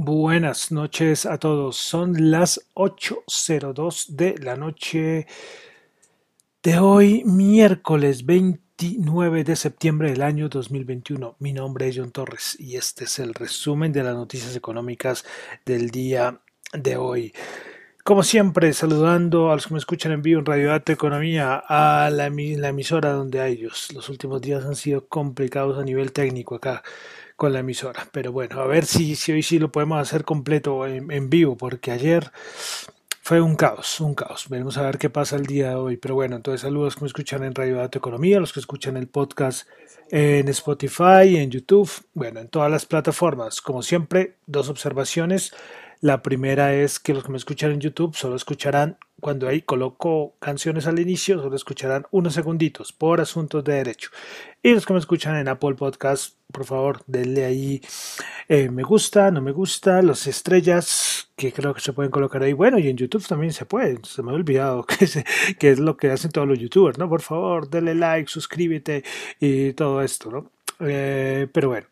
Buenas noches a todos. Son las 8.02 de la noche de hoy, miércoles 29 de septiembre del año 2021. Mi nombre es John Torres y este es el resumen de las noticias económicas del día de hoy. Como siempre, saludando a los que me escuchan en vivo en Radio Data Economía, a la, la emisora donde hay ellos. Los últimos días han sido complicados a nivel técnico acá con la emisora. Pero bueno, a ver si, hoy sí lo podemos hacer completo en, vivo, porque ayer fue un caos, un caos. Veremos a ver qué pasa el día de hoy. Pero bueno, entonces saludos que me escuchan en Radio Dato Economía, los que escuchan el podcast en Spotify, en YouTube, bueno, en todas las plataformas. Como siempre, dos observaciones. La primera es que los que me escuchan en YouTube solo escucharán cuando ahí coloco canciones al inicio, solo escucharán unos segunditos por asuntos de derecho. Y los que me escuchan en Apple Podcast, por favor, denle ahí eh, me gusta, no me gusta, las estrellas que creo que se pueden colocar ahí. Bueno, y en YouTube también se puede, se me ha olvidado que, es lo que hacen todos los youtubers, ¿no? Por favor, denle like, suscríbete y todo esto, ¿no? Eh, pero bueno,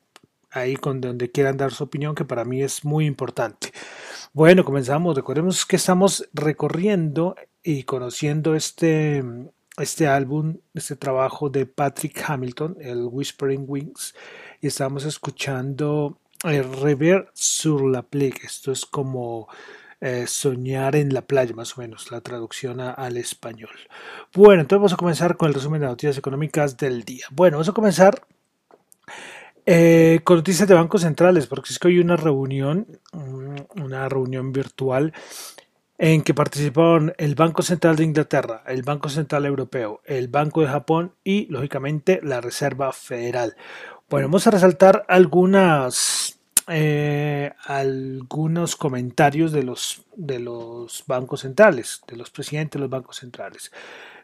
ahí con donde quieran dar su opinión, que para mí es muy importante. Bueno, comenzamos. Recordemos que estamos recorriendo y conociendo este, este álbum, este trabajo de Patrick Hamilton, el Whispering Wings, y estamos escuchando el Rever sur la plague. Esto es como eh, soñar en la playa, más o menos, la traducción al español. Bueno, entonces vamos a comenzar con el resumen de noticias económicas del día. Bueno, vamos a comenzar eh, con noticias de bancos centrales, porque es que hoy una reunión, mm, una reunión virtual en que participaron el Banco Central de Inglaterra, el Banco Central Europeo, el Banco de Japón y, lógicamente, la Reserva Federal. Bueno, vamos a resaltar algunas, eh, algunos comentarios de los, de los bancos centrales, de los presidentes de los bancos centrales.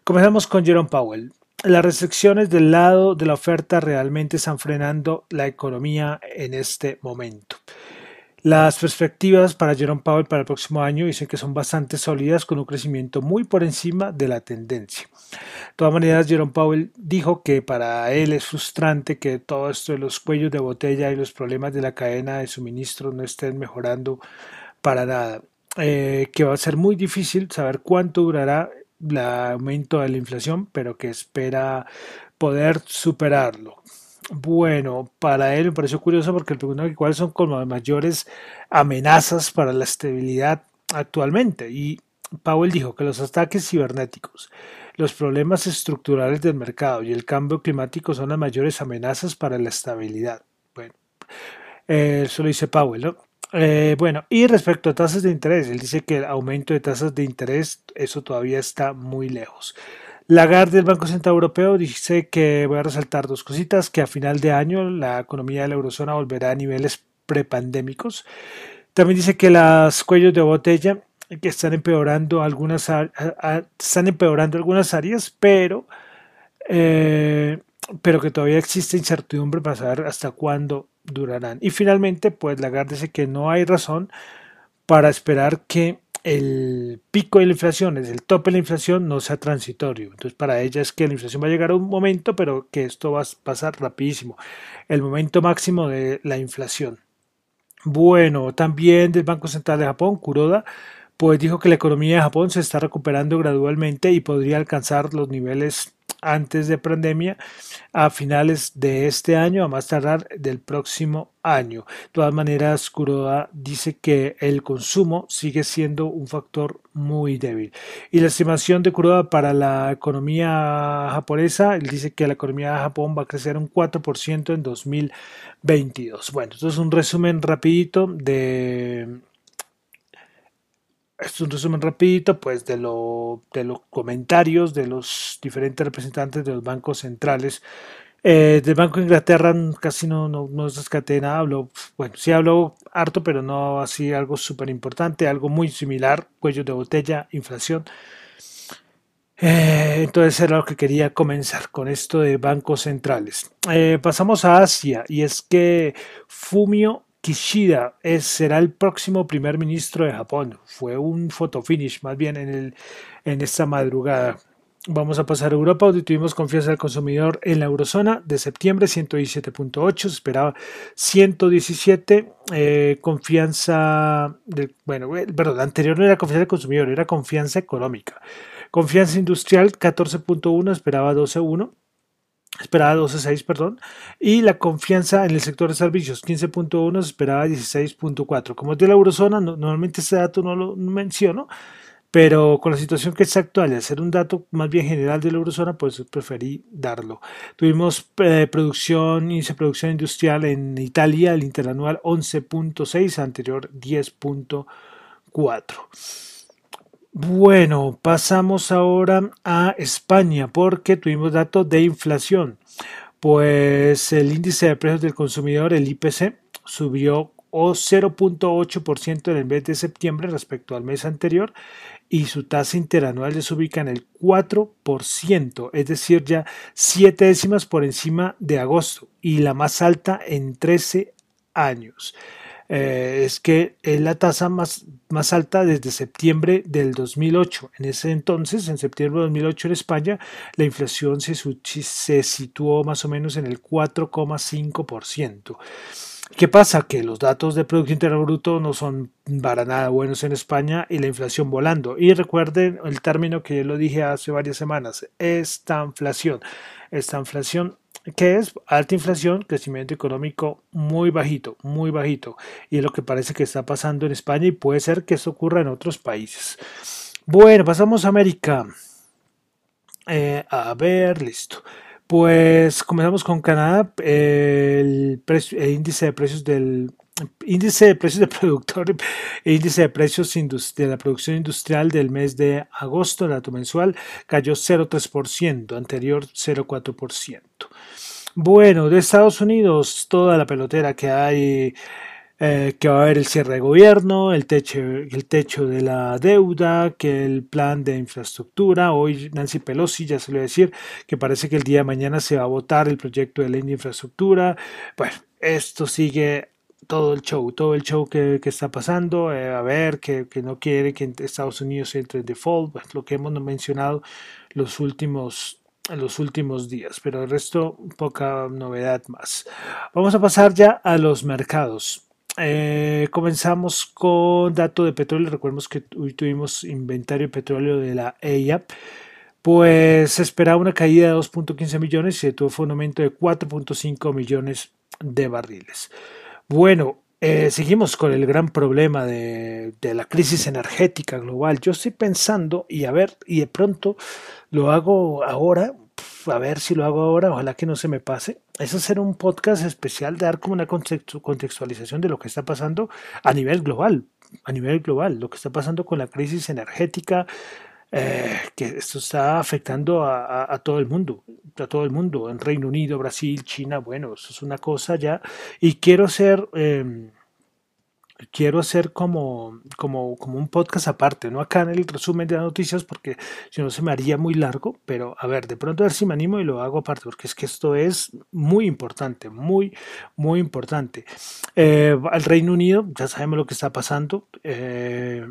Comenzamos con Jerome Powell las restricciones del lado de la oferta realmente están frenando la economía en este momento. Las perspectivas para Jerome Powell para el próximo año dicen que son bastante sólidas con un crecimiento muy por encima de la tendencia. De todas maneras, Jerome Powell dijo que para él es frustrante que todo esto de los cuellos de botella y los problemas de la cadena de suministro no estén mejorando para nada. Eh, que va a ser muy difícil saber cuánto durará el aumento de la inflación, pero que espera poder superarlo. Bueno, para él me pareció curioso porque preguntó que cuáles son como las mayores amenazas para la estabilidad actualmente. Y Powell dijo que los ataques cibernéticos, los problemas estructurales del mercado y el cambio climático son las mayores amenazas para la estabilidad. Bueno, eso lo dice Powell, ¿no? Eh, bueno, y respecto a tasas de interés, él dice que el aumento de tasas de interés, eso todavía está muy lejos. Lagarde del Banco Central Europeo dice que voy a resaltar dos cositas, que a final de año la economía de la eurozona volverá a niveles prepandémicos. También dice que los cuellos de botella que están empeorando algunas están empeorando algunas áreas, pero eh, pero que todavía existe incertidumbre para saber hasta cuándo durarán. Y finalmente, pues Lagarde dice que no hay razón para esperar que el pico de la inflación, es el tope de la inflación, no sea transitorio. Entonces, para ella es que la inflación va a llegar a un momento, pero que esto va a pasar rapidísimo. El momento máximo de la inflación. Bueno, también del Banco Central de Japón, Kuroda, pues dijo que la economía de Japón se está recuperando gradualmente y podría alcanzar los niveles antes de pandemia a finales de este año, a más tardar del próximo año. De todas maneras, Kuroda dice que el consumo sigue siendo un factor muy débil. Y la estimación de Kuroda para la economía japonesa, él dice que la economía de Japón va a crecer un 4% en 2022. Bueno, esto es un resumen rapidito de es un resumen rapidito pues de, lo, de los comentarios de los diferentes representantes de los bancos centrales. Eh, del Banco de Inglaterra casi no, no, no nada, hablo, bueno, sí hablo harto, pero no así algo súper importante, algo muy similar, cuello de botella, inflación. Eh, entonces era lo que quería comenzar con esto de bancos centrales. Eh, pasamos a Asia y es que Fumio Kishida será el próximo primer ministro de Japón. Fue un finish más bien en, el, en esta madrugada. Vamos a pasar a Europa, donde tuvimos confianza del consumidor en la eurozona de septiembre, 117.8, se esperaba 117. Eh, confianza, bueno, eh, perdón, la anterior no era confianza del consumidor, era confianza económica. Confianza industrial, 14.1, esperaba 12.1 esperaba 12.6, perdón, y la confianza en el sector de servicios, 15.1, esperaba 16.4. Como es de la eurozona, normalmente ese dato no lo menciono, pero con la situación que es actual, y hacer un dato más bien general de la eurozona, pues preferí darlo. Tuvimos eh, producción, índice de producción industrial en Italia, el interanual 11.6, anterior 10.4. Bueno, pasamos ahora a España porque tuvimos datos de inflación. Pues el índice de precios del consumidor, el IPC, subió 0.8% en el mes de septiembre respecto al mes anterior y su tasa interanual se ubica en el 4%, es decir, ya 7 décimas por encima de agosto y la más alta en 13 años. Eh, es que es la tasa más, más alta desde septiembre del 2008. En ese entonces, en septiembre de 2008 en España, la inflación se, se situó más o menos en el 4,5%. ¿Qué pasa? Que los datos de Producto Interno Bruto no son para nada buenos en España y la inflación volando. Y recuerden el término que yo lo dije hace varias semanas, esta inflación. Esta inflación que es alta inflación, crecimiento económico muy bajito, muy bajito. Y es lo que parece que está pasando en España y puede ser que eso ocurra en otros países. Bueno, pasamos a América. Eh, a ver, listo. Pues comenzamos con Canadá, el, índice de precios del índice de precios de productor, índice de precios de la producción industrial del mes de agosto, el dato mensual, cayó 0,3%, anterior 0,4%. Bueno, de Estados Unidos, toda la pelotera que hay eh, que va a haber el cierre de gobierno, el techo, el techo de la deuda, que el plan de infraestructura. Hoy Nancy Pelosi ya se lo voy a decir que parece que el día de mañana se va a votar el proyecto de ley de infraestructura. Bueno, esto sigue todo el show, todo el show que, está pasando, eh, a ver, que, no quiere que Estados Unidos entre en default, pues, lo que hemos mencionado los últimos los últimos días, pero el resto poca novedad más. Vamos a pasar ya a los mercados. Eh, comenzamos con dato de petróleo. Recordemos que hoy tuvimos inventario de petróleo de la EIA. Pues esperaba una caída de 2.15 millones y se tuvo un aumento de 4.5 millones de barriles. Bueno, eh, seguimos con el gran problema de, de, la crisis energética global. Yo estoy pensando, y a ver, y de pronto lo hago ahora, a ver si lo hago ahora, ojalá que no se me pase, es hacer un podcast especial, dar como una contextualización de lo que está pasando a nivel global, a nivel global, lo que está pasando con la crisis energética, eh, que esto está afectando a, todo el mundo, a todo el mundo, en Reino Unido, Brasil, China, bueno, eso es una cosa ya, y quiero ser... Em, quiero hacer como, como, como un podcast aparte, no acá en el resumen de las noticias, porque si no se me haría muy largo, pero a ver, de pronto a ver si me animo y lo hago aparte, porque es que esto es muy importante, muy, muy importante. Eh, al Reino Unido, ya sabemos lo que está pasando. Eh,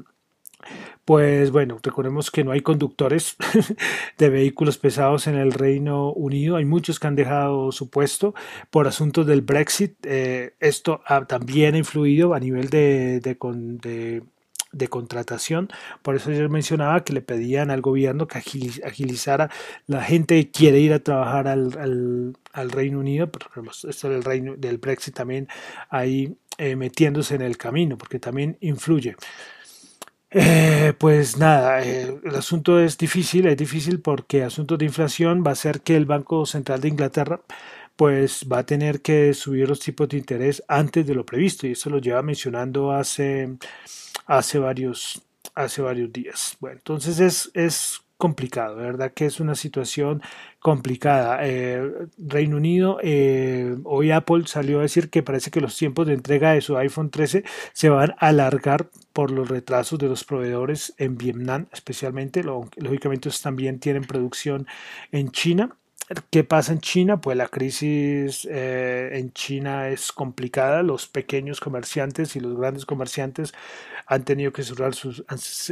pues bueno, recordemos que no hay conductores de vehículos pesados en el Reino Unido. Hay muchos que han dejado su puesto por asuntos del Brexit. Eh, esto también ha influido a nivel de, de, contratación. Por eso yo mencionaba que le pedían al gobierno que agilizara la gente quiere ir a trabajar al, Reino Unido, pero esto del, Reino, del Brexit también ahí eh, metiéndose en el camino, porque también influye. Eh, pues nada, eh, el asunto es difícil, es difícil porque asunto de inflación va a ser que el Banco Central de Inglaterra pues va a tener que subir los tipos de interés antes de lo previsto y eso lo lleva mencionando hace, hace, varios, hace varios días. Bueno, entonces es, es complicado, ¿verdad? Que es una situación complicada. Eh, Reino Unido, eh, hoy Apple salió a decir que parece que los tiempos de entrega de su iPhone 13 se van a alargar por los retrasos de los proveedores en Vietnam, especialmente. Lógicamente, ellos también tienen producción en China. ¿Qué pasa en China? Pues la crisis eh, en China es complicada. Los pequeños comerciantes y los grandes comerciantes han tenido que cerrar sus,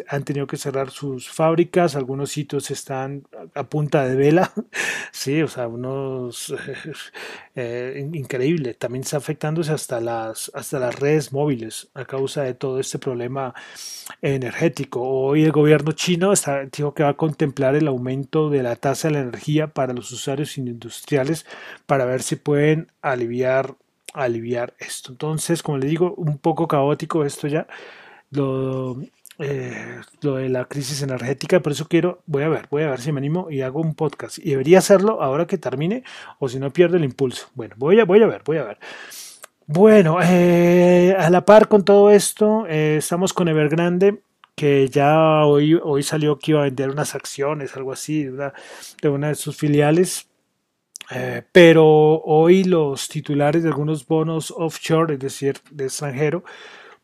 han, tenido que cerrar sus fábricas. Algunos sitios están a punta de vela. sí, o sea, unos eh, increíble. También está afectándose hasta las, hasta las redes móviles a causa de todo este problema energético. Hoy el gobierno chino dijo que va a contemplar el aumento de la tasa de la energía para los usuarios industriales para ver si pueden aliviar, aliviar esto. Entonces, como le digo, un poco caótico esto ya. Lo, eh, lo de la crisis energética, por eso quiero, voy a ver, voy a ver si me animo y hago un podcast. Y debería hacerlo ahora que termine o si no pierdo el impulso. Bueno, voy a, voy a ver, voy a ver. Bueno, eh, a la par con todo esto, eh, estamos con Evergrande que ya hoy, hoy salió que iba a vender unas acciones, algo así, de una de, una de sus filiales. Eh, pero hoy los titulares de algunos bonos offshore, es decir, de extranjero,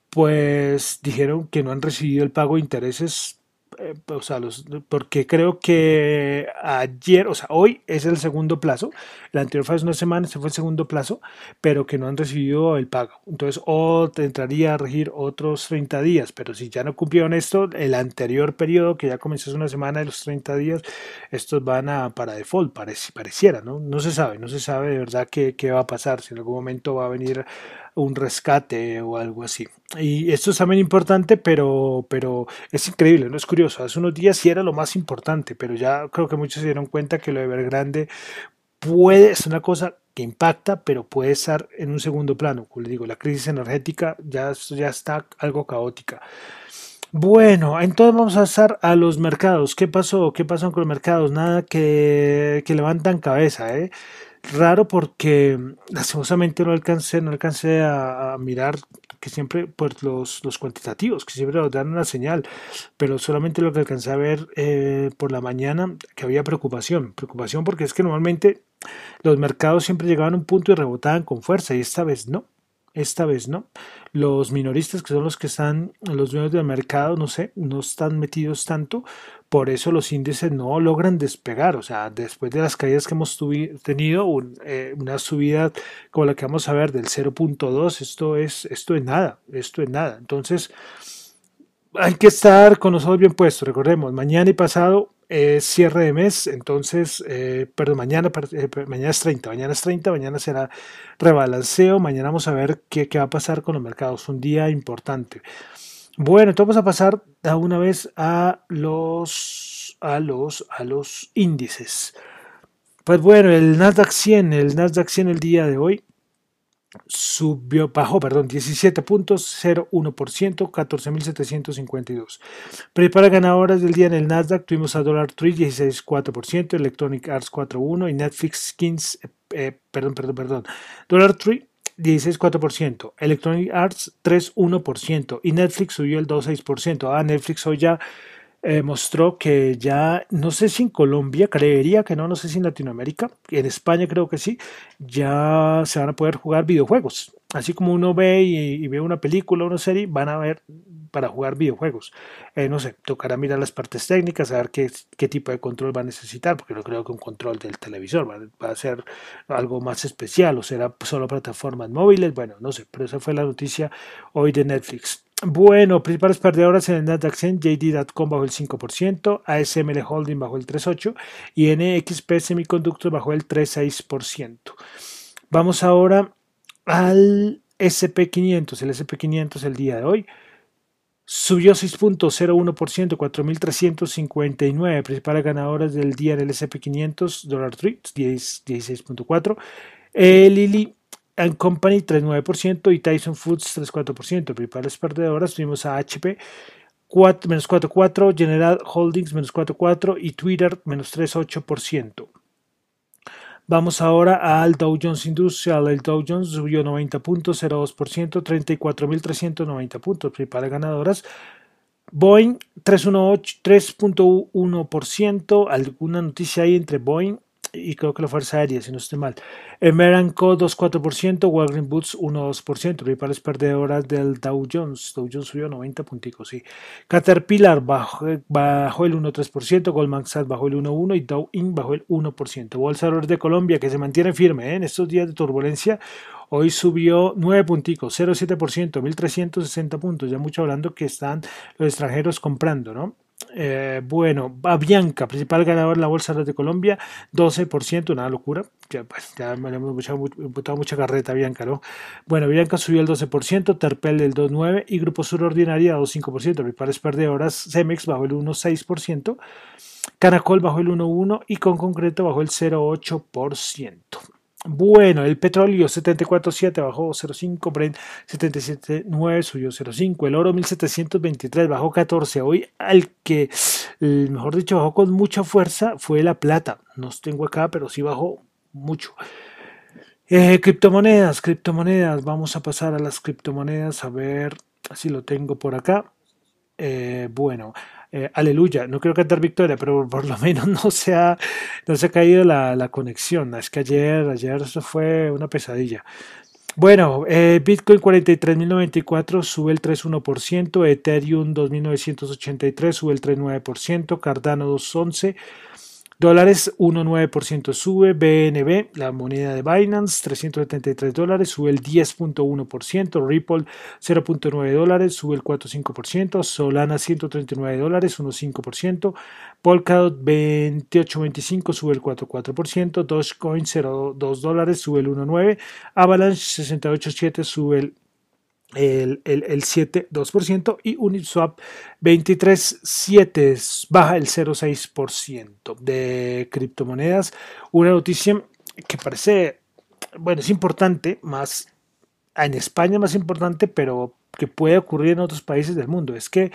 pues dijeron que no han recibido el pago de intereses eh, o sea, los, porque creo que ayer, o sea, hoy es el segundo plazo, el anterior fue hace una semana, ese fue el segundo plazo, pero que no han recibido el pago. Entonces, o entraría a regir otros 30 días, pero si ya no cumplieron esto, el anterior periodo, que ya comenzó hace una semana de los 30 días, estos van a para default, pareciera, ¿no? No se sabe, no se sabe de verdad qué, qué va a pasar, si en algún momento va a venir un rescate o algo así. Y esto es también importante, pero, pero es increíble, no es curioso. Hace unos días sí era lo más importante, pero ya creo que muchos se dieron cuenta que lo de Evergrande puede, es una cosa que impacta, pero puede estar en un segundo plano. Como les digo, la crisis energética ya, ya está algo caótica. Bueno, entonces vamos a pasar a los mercados. ¿Qué pasó? ¿Qué pasó con los mercados? Nada que, que levantan cabeza, ¿eh? Raro porque lastimosamente no alcancé, no alcancé a, mirar que siempre pues los, los, cuantitativos que siempre nos dan una señal pero solamente lo que alcancé a ver eh, por la mañana que había preocupación preocupación porque es que normalmente los mercados siempre llegaban a un punto y rebotaban con fuerza y esta vez no esta vez no. Los minoristas, que son los que están, los dueños del mercado, no sé, no están metidos tanto, por eso los índices no logran despegar. O sea, después de las caídas que hemos tenido, eh, una subida como la que vamos a ver del 0.2, esto es, esto es nada, esto es nada. Entonces, hay que estar con los ojos bien puestos. Recordemos, mañana y pasado es cierre de mes, entonces, eh, perdón, mañana, eh, mañana es 30, mañana es 30, mañana será rebalanceo, mañana vamos a ver qué, qué va a pasar con los mercados, un día importante. Bueno, entonces vamos a pasar a una vez a los, a los, a los índices. Pues bueno, el Nasdaq 100, el Nasdaq 100 el día de hoy subió, bajó, perdón, 17.01%, 14.752. Prepara ganadoras del día en el Nasdaq, tuvimos a Dollar Tree 16.4%, Electronic Arts 4.1% y Netflix 15, eh, perdón, perdón, perdón, Dollar Tree 16.4%, Electronic Arts 3.1% y Netflix subió el 2.6%. Ah, Netflix hoy ya eh, mostró que ya, no sé si en Colombia, creería que no, no sé si en Latinoamérica, en España creo que sí, ya se van a poder jugar videojuegos. Así como uno ve y, ve una película o una serie, van a ver para jugar videojuegos. Eh, no sé, tocará mirar las partes técnicas, a ver qué, qué, tipo de control va a necesitar, porque no creo que un control del televisor va, va, a ser algo más especial o será solo plataformas móviles. Bueno, no sé, pero esa fue la noticia hoy de Netflix. Bueno, principales perdedoras en el Nasdaq 100, JD.com bajó el 5%, ASML Holding bajó el 3.8% y NXP Semiconductor bajó el 3.6%. Vamos ahora al SP500. El SP500 el día de hoy subió 6.01%, 4.359. Principales ganadoras del día en el SP500, Dollar Tree 16.4%. El Lili and Company 3,9% y Tyson Foods 3,4%. Principales perdedoras tuvimos a HP 4, menos 4,4%, General Holdings menos 4,4% y Twitter menos 3,8%. Vamos ahora al Dow Jones Industrial. El Dow Jones subió 90.02%, 34.390 puntos. Principales ganadoras. Boeing 3.1%. ¿Alguna noticia ahí entre Boeing y creo que la Fuerza Aérea, si no estoy mal. Emeranco 2,4%, Walgreens Boots 1,2%, principales perdedoras del Dow Jones. Dow Jones subió 90 punticos, sí. Caterpillar bajó, bajó el 1,3%, Goldman Sachs bajó el 1,1% y Dow Inc. bajó el 1%. Bolsa de Colombia que se mantiene firme ¿eh? en estos días de turbulencia. Hoy subió 9 punticos, 0,7%, 1.360 puntos. Ya mucho hablando que están los extranjeros comprando, ¿no? Eh, bueno, Avianca, principal ganador en la Bolsa de Colombia, 12%, una locura. Ya, pues, ya me hemos botado mucha carreta Bianca, ¿no? Bueno, Bianca subió el 12%, Terpel el 2,9% y Grupo Sur Ordinaria 2,5%. Principales perdedoras, Cemex bajó el 1,6%, Canacol bajó el 1,1% y con concreto bajó el 0,8%. Bueno, el petróleo 74.7 bajó 0.5, Brent 77.9 subió 0.5, el oro 1723 bajó 14. Hoy al que, mejor dicho, bajó con mucha fuerza fue la plata. No tengo acá, pero sí bajó mucho. Eh, criptomonedas, criptomonedas. Vamos a pasar a las criptomonedas a ver si lo tengo por acá. Eh, bueno, eh, aleluya, no quiero cantar victoria, pero por lo menos no se ha, no se ha caído la, conexión. Es que ayer, ayer eso fue una pesadilla. Bueno, eh, Bitcoin 43.094 sube el 3.1%, Ethereum 2.983 sube el 3.9%, Cardano 2.11 Dólares 1,9% sube. BNB, la moneda de Binance, 373 dólares, sube el 10.1%. Ripple 0.9 dólares, sube el 4.5%. Solana 139 dólares, 1.5%. Polkadot 28.25 sube el 4.4%. Dogecoin 0.2 dólares, sube el 1.9%. Avalanche 68.7 sube el el, el, el 7,2% y Uniswap 23,7 baja el 0,6% de criptomonedas. Una noticia que parece, bueno, es importante, más en España más importante, pero que puede ocurrir en otros países del mundo. Es que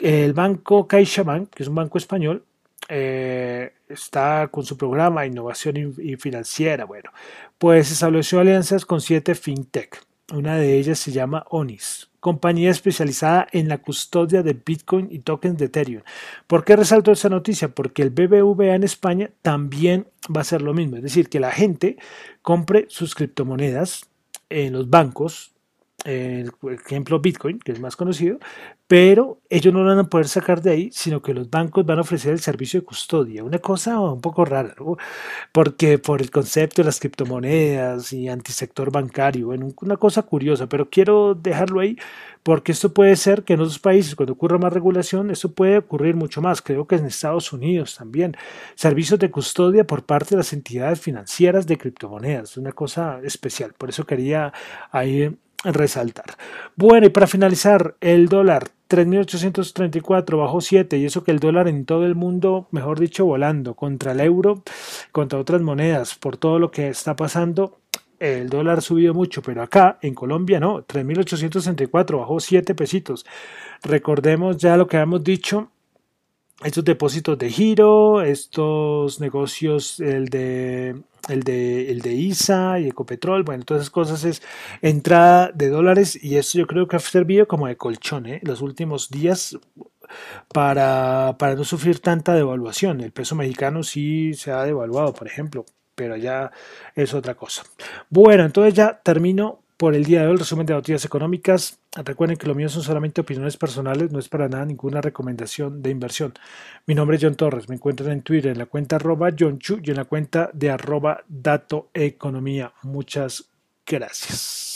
el banco CaixaBank, que es un banco español, eh, está con su programa Innovación y Financiera. Bueno, pues estableció alianzas con siete fintech una de ellas se llama Onis, compañía especializada en la custodia de Bitcoin y tokens de Ethereum. ¿Por qué resalto esa noticia? Porque el BBVA en España también va a ser lo mismo, es decir, que la gente compre sus criptomonedas en los bancos el ejemplo Bitcoin, que es más conocido, pero ellos no lo van a poder sacar de ahí, sino que los bancos van a ofrecer el servicio de custodia. Una cosa un poco rara, porque por el concepto de las criptomonedas y antisector bancario, bueno, una cosa curiosa, pero quiero dejarlo ahí porque esto puede ser que en otros países, cuando ocurra más regulación, esto puede ocurrir mucho más. Creo que en Estados Unidos también. Servicios de custodia por parte de las entidades financieras de criptomonedas, una cosa especial. Por eso quería ahí resaltar. Bueno, y para finalizar, el dólar 3.834 bajó 7 y eso que el dólar en todo el mundo, mejor dicho, volando contra el euro, contra otras monedas, por todo lo que está pasando. El dólar ha subido mucho, pero acá en Colombia no, 3.864 bajó 7 pesitos. Recordemos ya lo que habíamos dicho estos depósitos de giro, estos negocios, el de, el de, el de ISA y Ecopetrol, bueno, todas esas cosas es entrada de dólares y eso yo creo que ha servido como de colchón ¿eh? los últimos días para, para no sufrir tanta devaluación. El peso mexicano sí se ha devaluado, por ejemplo, pero ya es otra cosa. Bueno, entonces ya termino por el día de hoy el resumen de noticias económicas. Recuerden que lo mío son solamente opiniones personales, no es para nada ninguna recomendación de inversión. Mi nombre es John Torres, me encuentran en Twitter en la cuenta arroba John Chu y en la cuenta de arroba Dato Economía. Muchas gracias.